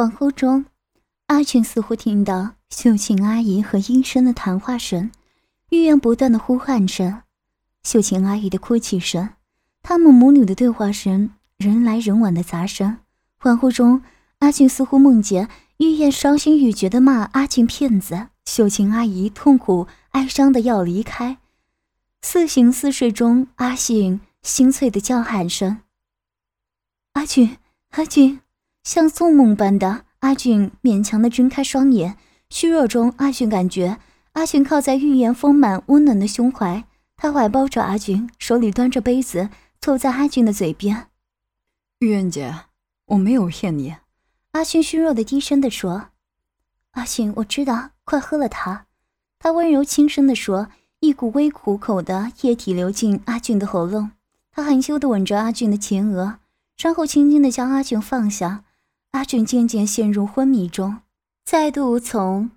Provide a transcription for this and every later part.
恍惚中，阿俊似乎听到秀琴阿姨和医生的谈话声，玉言不断的呼唤声秀琴阿姨的哭泣声，他们母女的对话声，人来人往的杂声。恍惚中，阿俊似乎梦见玉燕伤心欲绝的骂阿俊骗子，秀琴阿姨痛苦哀伤的要离开。似醒似睡中，阿信心碎的叫喊声：“阿俊，阿俊！”像做梦般的阿俊勉强的睁开双眼，虚弱中，阿俊感觉阿俊靠在玉颜丰满温暖的胸怀，他怀抱着阿俊，手里端着杯子，凑在阿俊的嘴边：“玉燕姐，我没有骗你。”阿俊虚弱的低声的说：“阿俊，我知道，快喝了它。”他温柔轻声的说，一股微苦口的液体流进阿俊的喉咙，他含羞的吻着阿俊的前额，然后轻轻的将阿俊放下。阿俊渐渐陷入昏迷中，再度从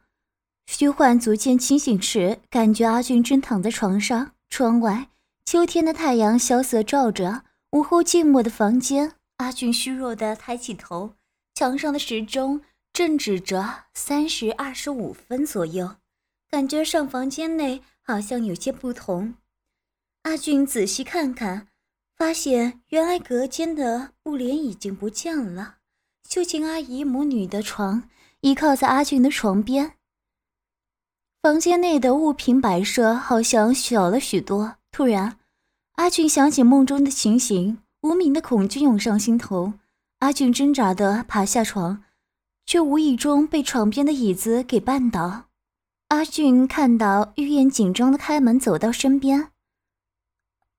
虚幻逐渐清醒时，感觉阿俊正躺在床上。窗外，秋天的太阳萧瑟照着午后静默的房间。阿俊虚弱的抬起头，墙上的时钟正指着三时二十五分左右，感觉上房间内好像有些不同。阿俊仔细看看，发现原来隔间的布帘已经不见了。秀琴阿姨母女的床依靠在阿俊的床边，房间内的物品摆设好像小了许多。突然，阿俊想起梦中的情形，无名的恐惧涌上心头。阿俊挣扎的爬下床，却无意中被床边的椅子给绊倒。阿俊看到玉燕紧张的开门走到身边，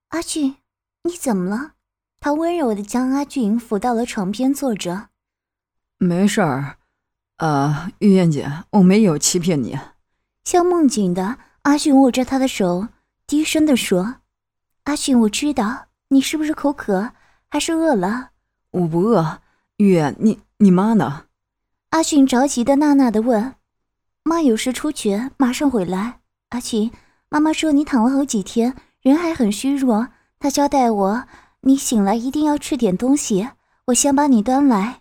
阿俊，你怎么了？他温柔的将阿俊扶到了床边坐着。没事儿，呃，玉燕姐，我没有欺骗你。像梦境的阿俊握着她的手，低声的说：“阿俊，我知道你是不是口渴，还是饿了？我不饿。玉燕，你你妈呢？”阿俊着急的呐呐的问：“妈有事出去，马上回来。”阿俊，妈妈说你躺了好几天，人还很虚弱，她交代我，你醒来一定要吃点东西，我先把你端来。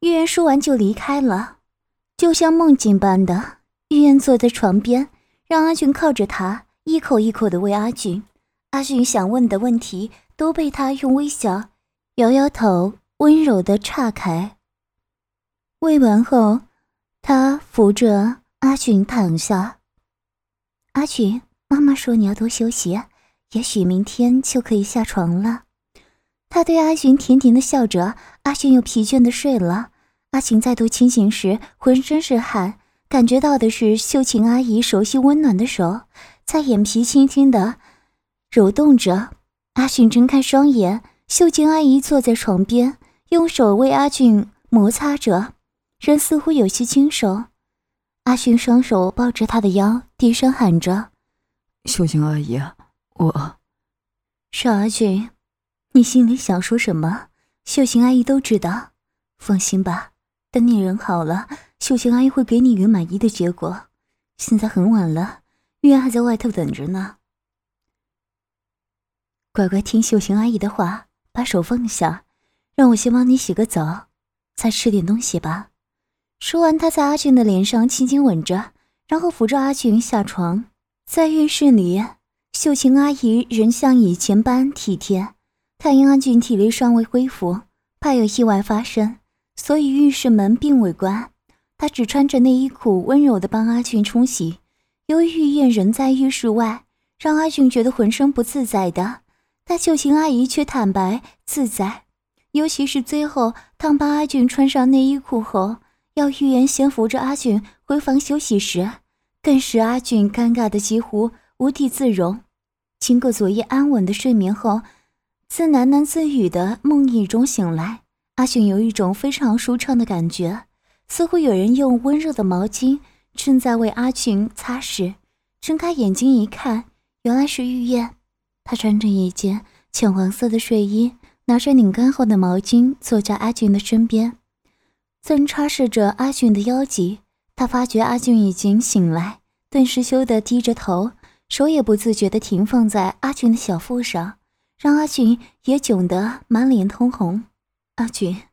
玉言说完就离开了，就像梦境般的。玉言坐在床边，让阿俊靠着他，一口一口的喂阿俊。阿俊想问的问题都被他用微笑摇摇头，温柔的岔开。喂完后，他扶着阿俊躺下。阿俊，妈妈说你要多休息，也许明天就可以下床了。他对阿寻甜甜的笑着，阿寻又疲倦的睡了。阿寻再度清醒时，浑身是汗，感觉到的是秀琴阿姨熟悉温暖的手，在眼皮轻轻的揉动着。阿寻睁开双眼，秀琴阿姨坐在床边，用手为阿俊摩擦着，人似乎有些清瘦。阿寻双手抱着她的腰，低声喊着：“秀琴阿姨，我……是阿俊。”你心里想说什么？秀琴阿姨都知道。放心吧，等你人好了，秀琴阿姨会给你一个满意的结果。现在很晚了，玉安还在外头等着呢。乖乖听秀琴阿姨的话，把手放下，让我先帮你洗个澡，再吃点东西吧。说完，她在阿俊的脸上轻轻吻着，然后扶着阿俊下床。在浴室里，秀琴阿姨仍像以前般体贴。太阴阿俊体力尚未恢复，怕有意外发生，所以浴室门并未关。他只穿着内衣裤，温柔地帮阿俊冲洗。由于玉燕人在浴室外，让阿俊觉得浑身不自在的，但秀琴阿姨却坦白自在。尤其是最后，当帮阿俊穿上内衣裤后，要玉燕先扶着阿俊回房休息时，更使阿俊尴尬的几乎无地自容。经过昨夜安稳的睡眠后，自喃喃自语的梦呓中醒来，阿俊有一种非常舒畅的感觉，似乎有人用温热的毛巾正在为阿俊擦拭。睁开眼睛一看，原来是玉燕。她穿着一件浅黄色的睡衣，拿着拧干后的毛巾坐在阿俊的身边，正擦拭着阿俊的腰脊。她发觉阿俊已经醒来，顿时羞得低着头，手也不自觉地停放在阿俊的小腹上。让阿俊也窘得满脸通红。阿俊，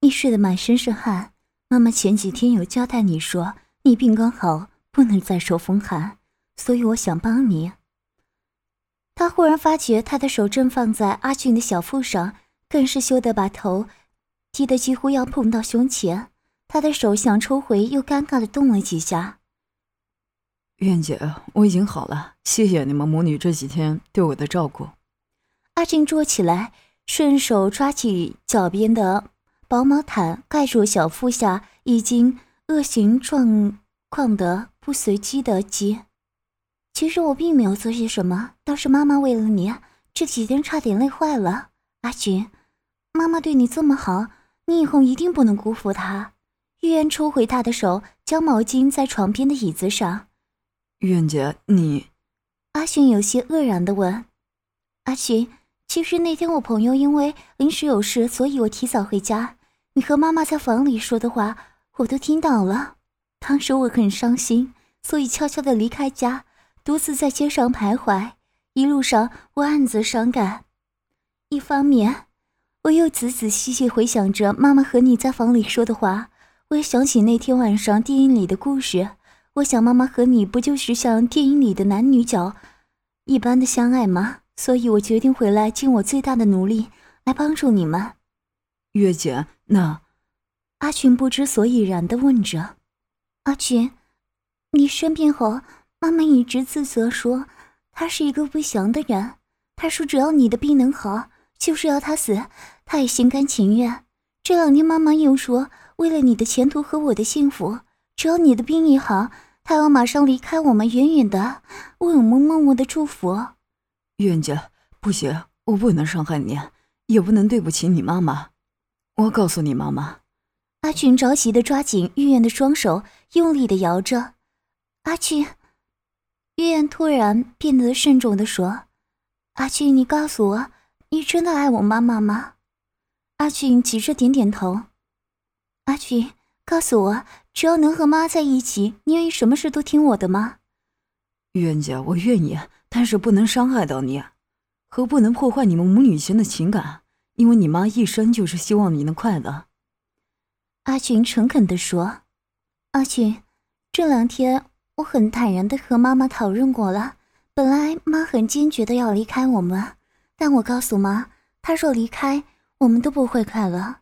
你睡得满身是汗，妈妈前几天有交代你说你病刚好，不能再受风寒，所以我想帮你。他忽然发觉他的手正放在阿俊的小腹上，更是羞得把头低得几乎要碰到胸前。他的手想抽回，又尴尬的动了几下。苑姐，我已经好了，谢谢你们母女这几天对我的照顾。阿俊坐起来，顺手抓起脚边的薄毛毯，盖住小腹下已经恶形状况的不随机的鸡。其实我并没有做些什么，倒是妈妈为了你，这几天差点累坏了。阿俊，妈妈对你这么好，你以后一定不能辜负她。玉言抽回他的手，将毛巾在床边的椅子上。苑姐，你……阿俊有些愕然的问：“阿俊，其实那天我朋友因为临时有事，所以我提早回家。你和妈妈在房里说的话，我都听到了。当时我很伤心，所以悄悄的离开家。”独自在街上徘徊，一路上我暗自伤感。一方面，我又仔仔细细回想着妈妈和你在房里说的话，我也想起那天晚上电影里的故事。我想妈妈和你不就是像电影里的男女角一般的相爱吗？所以我决定回来，尽我最大的努力来帮助你们。月姐，那……阿群不知所以然的问着：“阿群，你生病后……”妈妈一直自责说，他是一个不祥的人。她说，只要你的病能好，就是要他死，他也心甘情愿。这两天，妈妈又说，为了你的前途和我的幸福，只要你的病一好，他要马上离开我们，远远的为我们默默的祝福。苑姐，不行，我不能伤害你，也不能对不起你妈妈。我告诉你妈妈。阿俊着急的抓紧玉燕的双手，用力的摇着。阿俊。玉燕突然变得慎重的说：“阿俊，你告诉我，你真的爱我妈妈吗？”阿俊急着点点头。阿俊，告诉我，只要能和妈在一起，你愿意什么事都听我的吗？玉燕姐，我愿意，但是不能伤害到你，和不能破坏你们母女间的情感，因为你妈一生就是希望你能快乐。”阿群诚恳地说：“阿群，这两天……”我很坦然的和妈妈讨论过了，本来妈很坚决的要离开我们，但我告诉妈，她若离开，我们都不会快乐。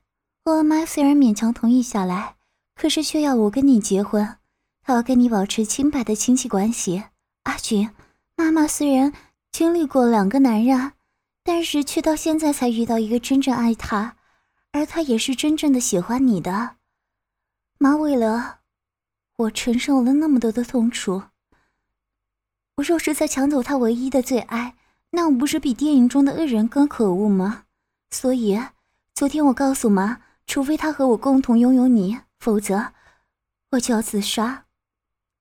我妈虽然勉强同意下来，可是却要我跟你结婚，她要跟你保持清白的亲戚关系。阿群，妈妈虽然经历过两个男人，但是却到现在才遇到一个真正爱她，而他也是真正的喜欢你的。妈为了。我承受了那么多的痛楚，我若是再抢走他唯一的最爱，那我不是比电影中的恶人更可恶吗？所以，昨天我告诉妈，除非他和我共同拥有你，否则我就要自杀。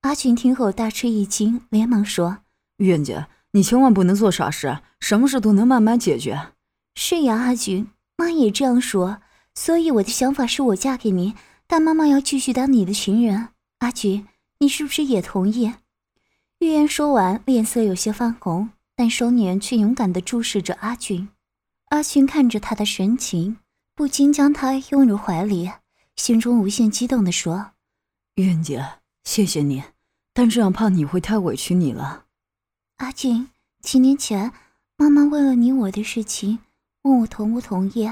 阿群听后大吃一惊，连忙说：“苑姐，你千万不能做傻事，什么事都能慢慢解决。”是呀，阿菊，妈也这样说。所以我的想法是我嫁给你，但妈妈要继续当你的情人。阿菊，你是不是也同意？玉言说完，脸色有些泛红，但双眼却勇敢地注视着阿俊。阿俊看着他的神情，不禁将他拥入怀里，心中无限激动地说：“苑姐，谢谢你，但这样怕你会太委屈你了。”阿俊，几年前，妈妈为了你我的事情，问我同不同意。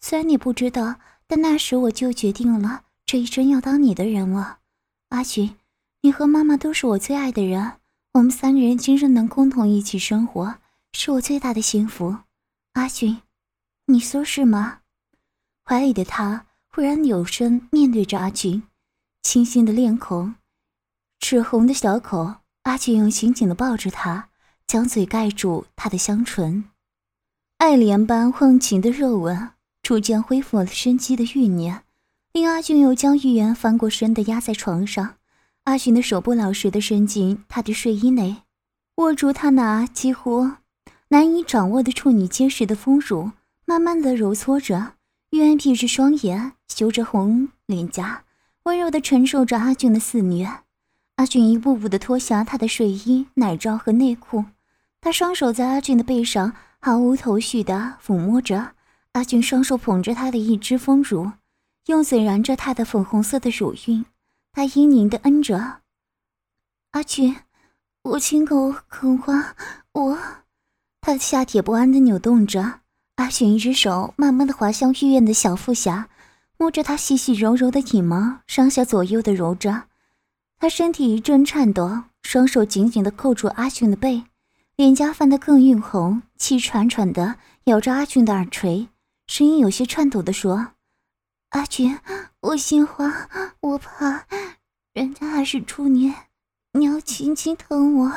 虽然你不知道，但那时我就决定了，这一生要当你的人了。阿俊，你和妈妈都是我最爱的人，我们三个人今生能共同一起生活，是我最大的幸福。阿俊，你说是吗？怀里的他忽然扭身面对着阿俊，清新的脸孔，赤红的小口。阿俊又紧紧地抱着她，将嘴盖住她的香唇，爱莲般忘情的热吻，逐渐恢复了生机的欲念。令阿俊又将玉言翻过身的压在床上，阿俊的手不老实的伸进她的睡衣内，握住她那几乎难以掌握的处女结实的丰乳，慢慢的揉搓着。玉言闭着双眼，羞着红脸颊，温柔的承受着阿俊的肆虐。阿俊一步步的脱下他的睡衣、奶罩和内裤，他双手在阿俊的背上毫无头绪的抚摸着，阿俊双手捧着他的一只丰乳。用嘴燃着他的粉红色的乳晕。他嘤咛的嗯着：“阿俊，我亲口渴望我。”他的下体不安的扭动着。阿俊一只手慢慢的滑向玉院的小腹下，摸着她细细柔柔的体毛，上下左右的揉着。他身体一阵颤抖，双手紧紧的扣住阿俊的背，脸颊泛得更晕红，气喘喘的咬着阿俊的耳垂，声音有些颤抖的说：“阿俊，我心慌，我怕，人家还是处女，你要轻轻疼我。”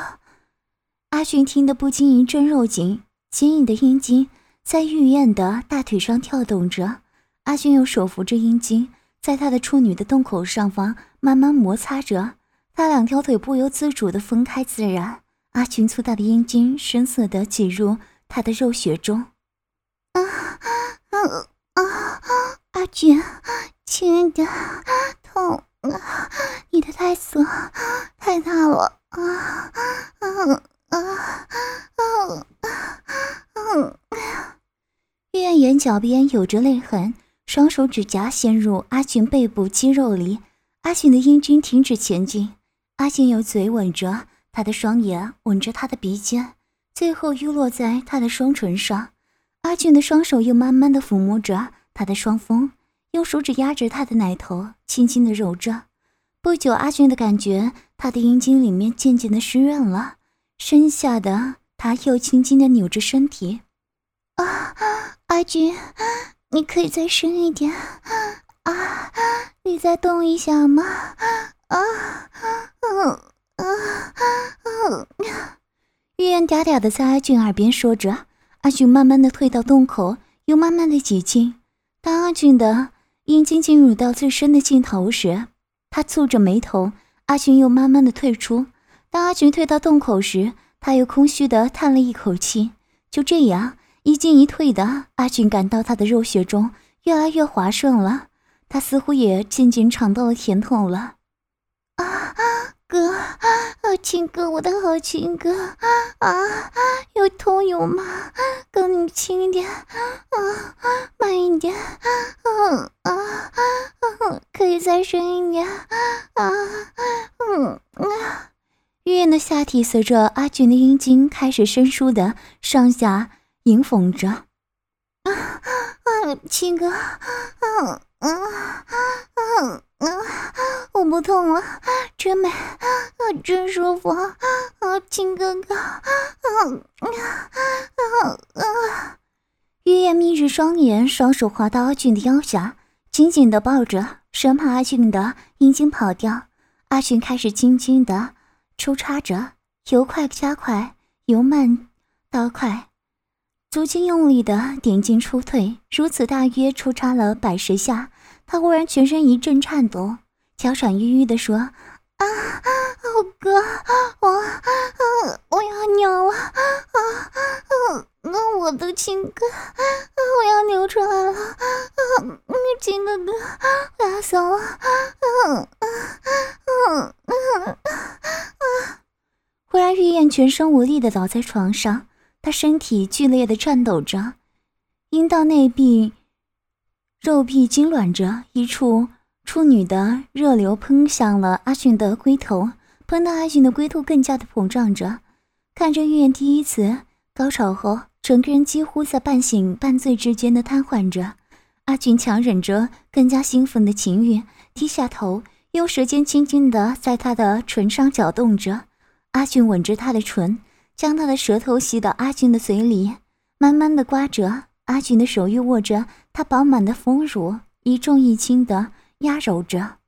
阿俊听得不禁一阵肉紧，坚硬的阴茎在玉燕的大腿上跳动着。阿俊又手扶着阴茎，在他的处女的洞口上方慢慢摩擦着。他两条腿不由自主地分开，自然。阿群粗大的阴茎深色地挤入他的肉穴中。啊啊啊！阿俊，轻一点，痛啊！你的太色太大了啊啊啊啊啊！玉燕眼角边有着泪痕，双手指甲陷入阿俊背部肌肉里。阿俊的阴茎停止前进。阿俊用嘴吻着他的双眼，吻着他的鼻尖，最后又落在他的双唇上。阿俊的双手又慢慢的抚摸着他的双峰，用手指压着他的奶头，轻轻的揉着。不久，阿俊的感觉他的阴茎里面渐渐的湿润了，身下的他又轻轻的扭着身体。啊，阿俊，你可以再深一点。啊，你再动一下吗？啊，嗯嗯嗯，玉燕嗲嗲的在阿俊耳边说着。阿俊慢慢的退到洞口，又慢慢的挤进。当阿俊的阴茎进入到最深的尽头时，他蹙着眉头。阿俊又慢慢的退出。当阿俊退到洞口时，他又空虚的叹了一口气。就这样一进一退的，阿俊感到他的肉穴中越来越滑顺了，他似乎也渐渐尝到了甜头了。啊，哥，啊，亲哥，我的好亲哥，啊啊，有痛有麻，哥你轻一点，啊，慢一点，啊啊，啊，可以再深一点，啊，嗯啊，玉燕的下体随着阿俊的阴茎开始生疏的上下迎讽着，啊啊，亲哥，嗯嗯嗯。啊，我不痛了，真美，啊，真舒服，啊，亲哥哥，啊啊啊！玉燕眯着双眼，双手滑到阿俊的腰下，紧紧的抱着，生怕阿俊的阴茎跑掉。阿俊开始轻轻的抽插着，由快加快，由慢到快，足尖用力的点进出退，如此大约出插了百十下。他忽然全身一阵颤抖，娇喘吁吁地说：“啊，好哥，我，我要尿了，啊，那我的亲哥，我要流出来了，啊，亲哥哥，我要死了，啊，啊，啊啊！”忽然，玉燕全身无力地倒在床上，他身体剧烈的颤抖着，阴道内壁。肉壁痉挛着，一处处女的热流喷向了阿俊的龟头，喷得阿俊的龟头更加的膨胀着。看着玉燕第一次高潮后，整个人几乎在半醒半醉之间的瘫痪着。阿俊强忍着更加兴奋的情欲，低下头，用舌尖轻轻的在她的唇上搅动着。阿俊吻着她的唇，将他的舌头吸到阿俊的嘴里，慢慢的刮着。阿俊的手又握着她饱满的丰乳，一重一轻的压揉着。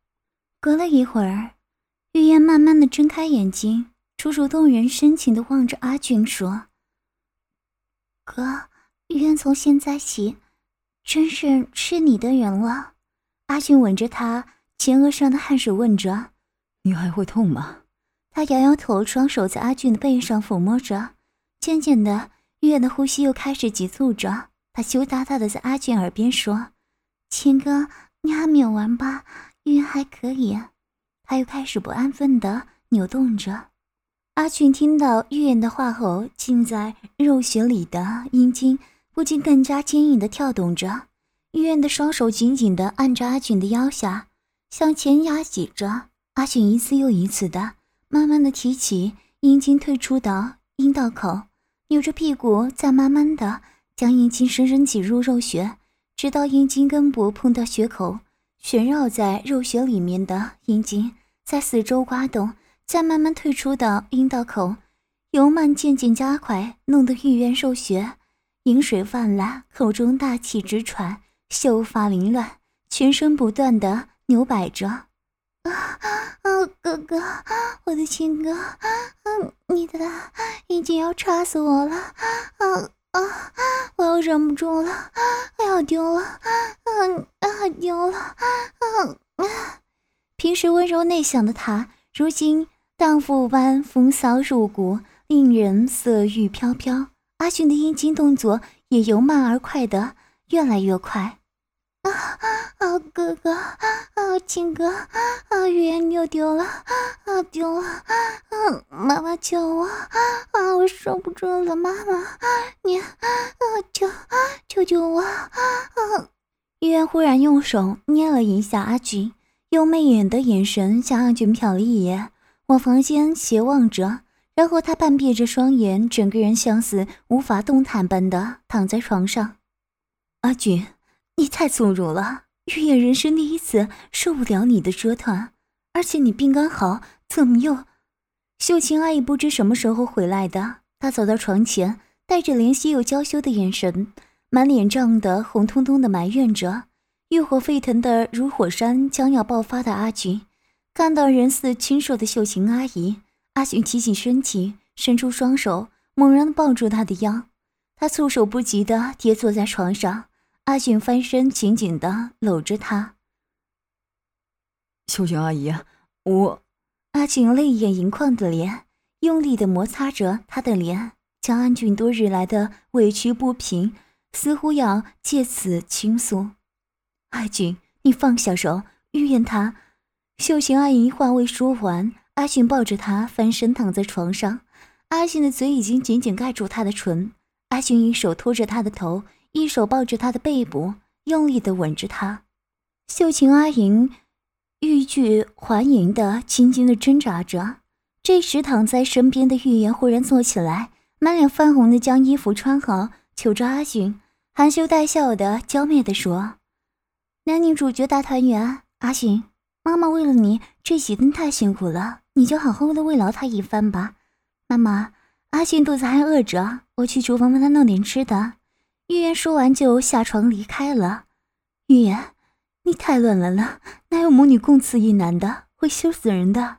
隔了一会儿，玉燕慢慢的睁开眼睛，楚楚动人深情的望着阿俊说：“哥，玉燕从现在起，真是是你的人了。”阿俊吻着她前额上的汗水，问着：“你还会痛吗？”他摇摇头，双手在阿俊的背上抚摸着。渐渐的，玉燕的呼吸又开始急促着。他羞答答的在阿俊耳边说：“亲哥，你还没有完吧？玉还可以。”他又开始不安分的扭动着。阿俊听到玉燕的话后，浸在肉血里的阴茎不禁更加坚硬的跳动着。玉燕的双手紧紧的按着阿俊的腰下，向前压挤着。阿俊一次又一次的，慢慢的提起阴茎，退出到阴道口，扭着屁股，再慢慢的将阴茎深深挤入肉穴，直到阴茎根部碰到穴口，旋绕在肉穴里面的阴茎在四周刮动，再慢慢退出到阴道口，由慢渐渐加快，弄得玉渊受穴，饮水泛滥，口中大气直喘。秀发凌乱，全身不断的扭摆着。啊啊，哥哥，我的亲哥，嗯，你的已经要插死我了。啊啊，我要忍不住了，要丢了，嗯啊，丢了。嗯啊，平时温柔内向的他，如今荡妇般风骚入骨，令人色欲飘飘。阿俊的阴茎动作也由慢而快的越来越快。啊哥哥，啊亲哥，啊玉燕又丢了，啊丢了！啊妈妈救我！啊我受不住了，妈妈，你啊救救救我！啊！玉燕忽然用手捏了一下阿俊，用媚眼的眼神向阿俊瞟了一眼，往房间斜望着，然后他半闭着双眼，整个人像似无法动弹般的躺在床上。阿俊。你太粗鲁了，玉燕人生第一次受不了你的折腾，而且你病刚好，怎么又？秀琴阿姨不知什么时候回来的，她走到床前，带着怜惜又娇羞的眼神，满脸涨得红彤彤的埋怨着，欲火沸腾的如火山将要爆发的阿菊，看到人似禽兽的秀琴阿姨，阿菊提起身体，伸出双手，猛然抱住她的腰，他措手不及的跌坐在床上。阿俊翻身，紧紧的搂着她。秀琴阿姨，我……阿俊泪眼盈眶的脸，用力的摩擦着她的脸，将安俊多日来的委屈不平，似乎要借此倾诉。阿俊，你放下手，预言他……秀琴阿姨话未说完，阿俊抱着她翻身躺在床上，阿俊的嘴已经紧紧盖住她的唇，阿俊一手托着她的头。一手抱着他的背部，用力的吻着他。秀琴阿莹欲拒还迎的，轻轻的挣扎着。这时，躺在身边的玉言忽然坐起来，满脸泛红的将衣服穿好，求着阿俊，含羞带笑的娇媚的说：“男女主角大团圆，阿俊，妈妈为了你这几天太辛苦了，你就好好的慰劳他一番吧。妈妈，阿俊肚子还饿着，我去厨房帮他弄点吃的。”玉言说完就下床离开了。玉言，你太乱来了，哪有母女共此一男的？会羞死人的。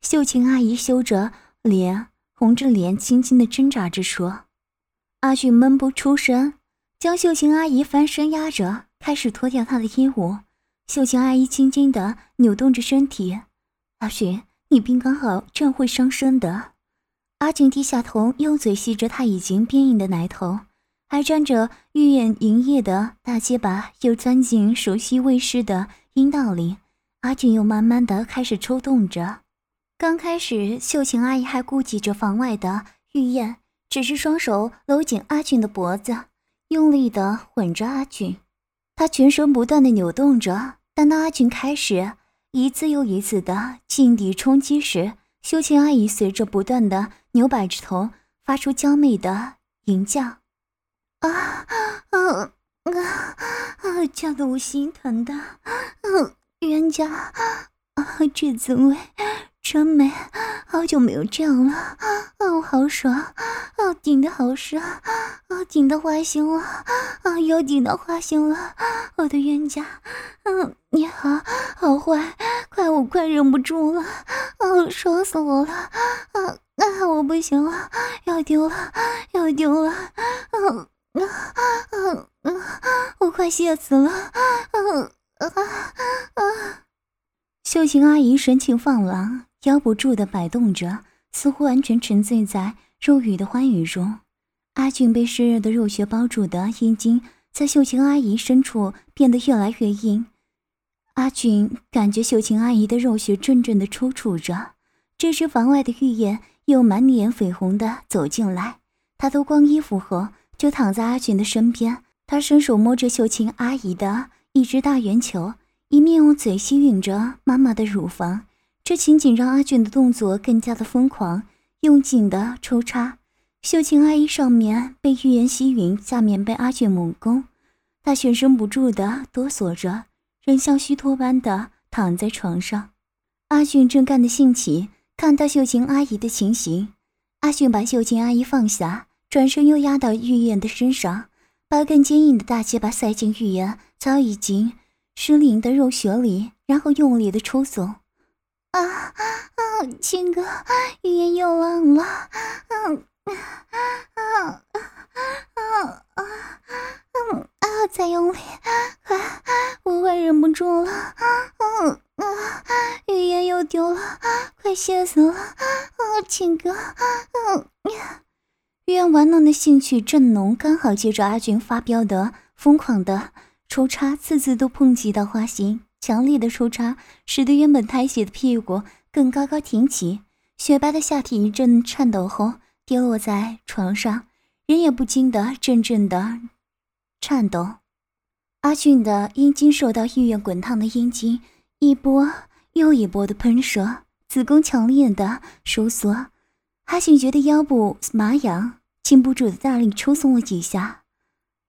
秀琴阿姨羞着脸，红着脸，轻轻的挣扎着说：“阿俊闷不出声，将秀琴阿姨翻身压着，开始脱掉她的衣物。秀琴阿姨轻轻的扭动着身体。阿俊，你病刚好，这样会伤身的。”阿俊低下头，用嘴吸着她已经变硬的奶头。还沾着玉燕银液的大结巴又钻进熟悉未湿的阴道里，阿俊又慢慢的开始抽动着。刚开始，秀琴阿姨还顾及着房外的玉燕，只是双手搂紧阿俊的脖子，用力的吻着阿俊。她全身不断的扭动着，但当阿俊开始一次又一次的劲敌冲击时，秀琴阿姨随着不断的扭摆着头，发出娇媚的吟叫。啊啊啊啊！叫得我心疼的，嗯，冤家啊，这滋味真美，好久没有这样了，啊，我好爽，啊，顶的好爽，啊，顶的花心了，啊，又顶到花心了，我的冤家，嗯，你好，好坏，快我快忍不住了，啊，爽死我了，啊啊，我不行了，要丢了，要丢了，嗯。啊啊啊！我快吓死了！啊啊啊！秀琴阿姨神情放浪，腰不住的摆动着，似乎完全沉醉在肉欲的欢愉中。阿俊被湿热的肉穴包住的阴茎，在秀琴阿姨深处变得越来越硬。阿俊感觉秀琴阿姨的肉穴阵阵的抽搐着。这时，房外的玉燕又满脸绯红的走进来，她脱光衣服后。就躺在阿俊的身边，他伸手摸着秀琴阿姨的一只大圆球，一面用嘴吸吮着妈妈的乳房。这情景让阿俊的动作更加的疯狂，用劲的抽插。秀琴阿姨上面被玉言吸吮，下面被阿俊猛攻，她全身不住的哆嗦着，人像虚脱般的躺在床上。阿俊正干得兴起，看到秀琴阿姨的情形，阿俊把秀琴阿姨放下，转身又压到玉燕的身上，把更坚硬的大鸡巴塞进玉燕早已经失灵的肉穴里，然后用力的抽送。啊啊，亲哥，玉燕又浪了，嗯。啊啊啊啊啊啊！再用力，快，我快忍不住了。嗯啊，语言又丢了，快歇死了。啊，亲哥，嗯呀，语言玩弄的兴趣正浓，刚好接着阿俊发飙的疯狂的抽插，次次都碰击到花心，强烈的抽插使得原本抬起的屁股更高高挺起，雪白的下体一阵颤抖后。跌落在床上，人也不禁的阵阵的颤抖。阿俊的阴茎受到意愿滚烫的阴茎一波又一波的喷射，子宫强烈的收缩。阿俊觉得腰部麻痒，禁不住的大力抽松了几下，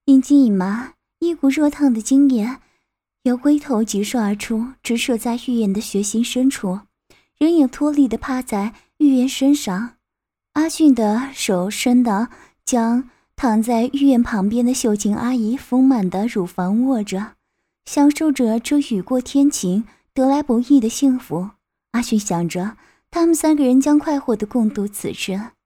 阴茎一麻，一股热烫的精液由龟头急射而出，直射在玉言的血心深处，人也脱力的趴在玉言身上。阿俊的手伸到，将躺在玉院旁边的秀琴阿姨丰满的乳房握着，享受着这雨过天晴、得来不易的幸福。阿俊想着，他们三个人将快活的共度此生。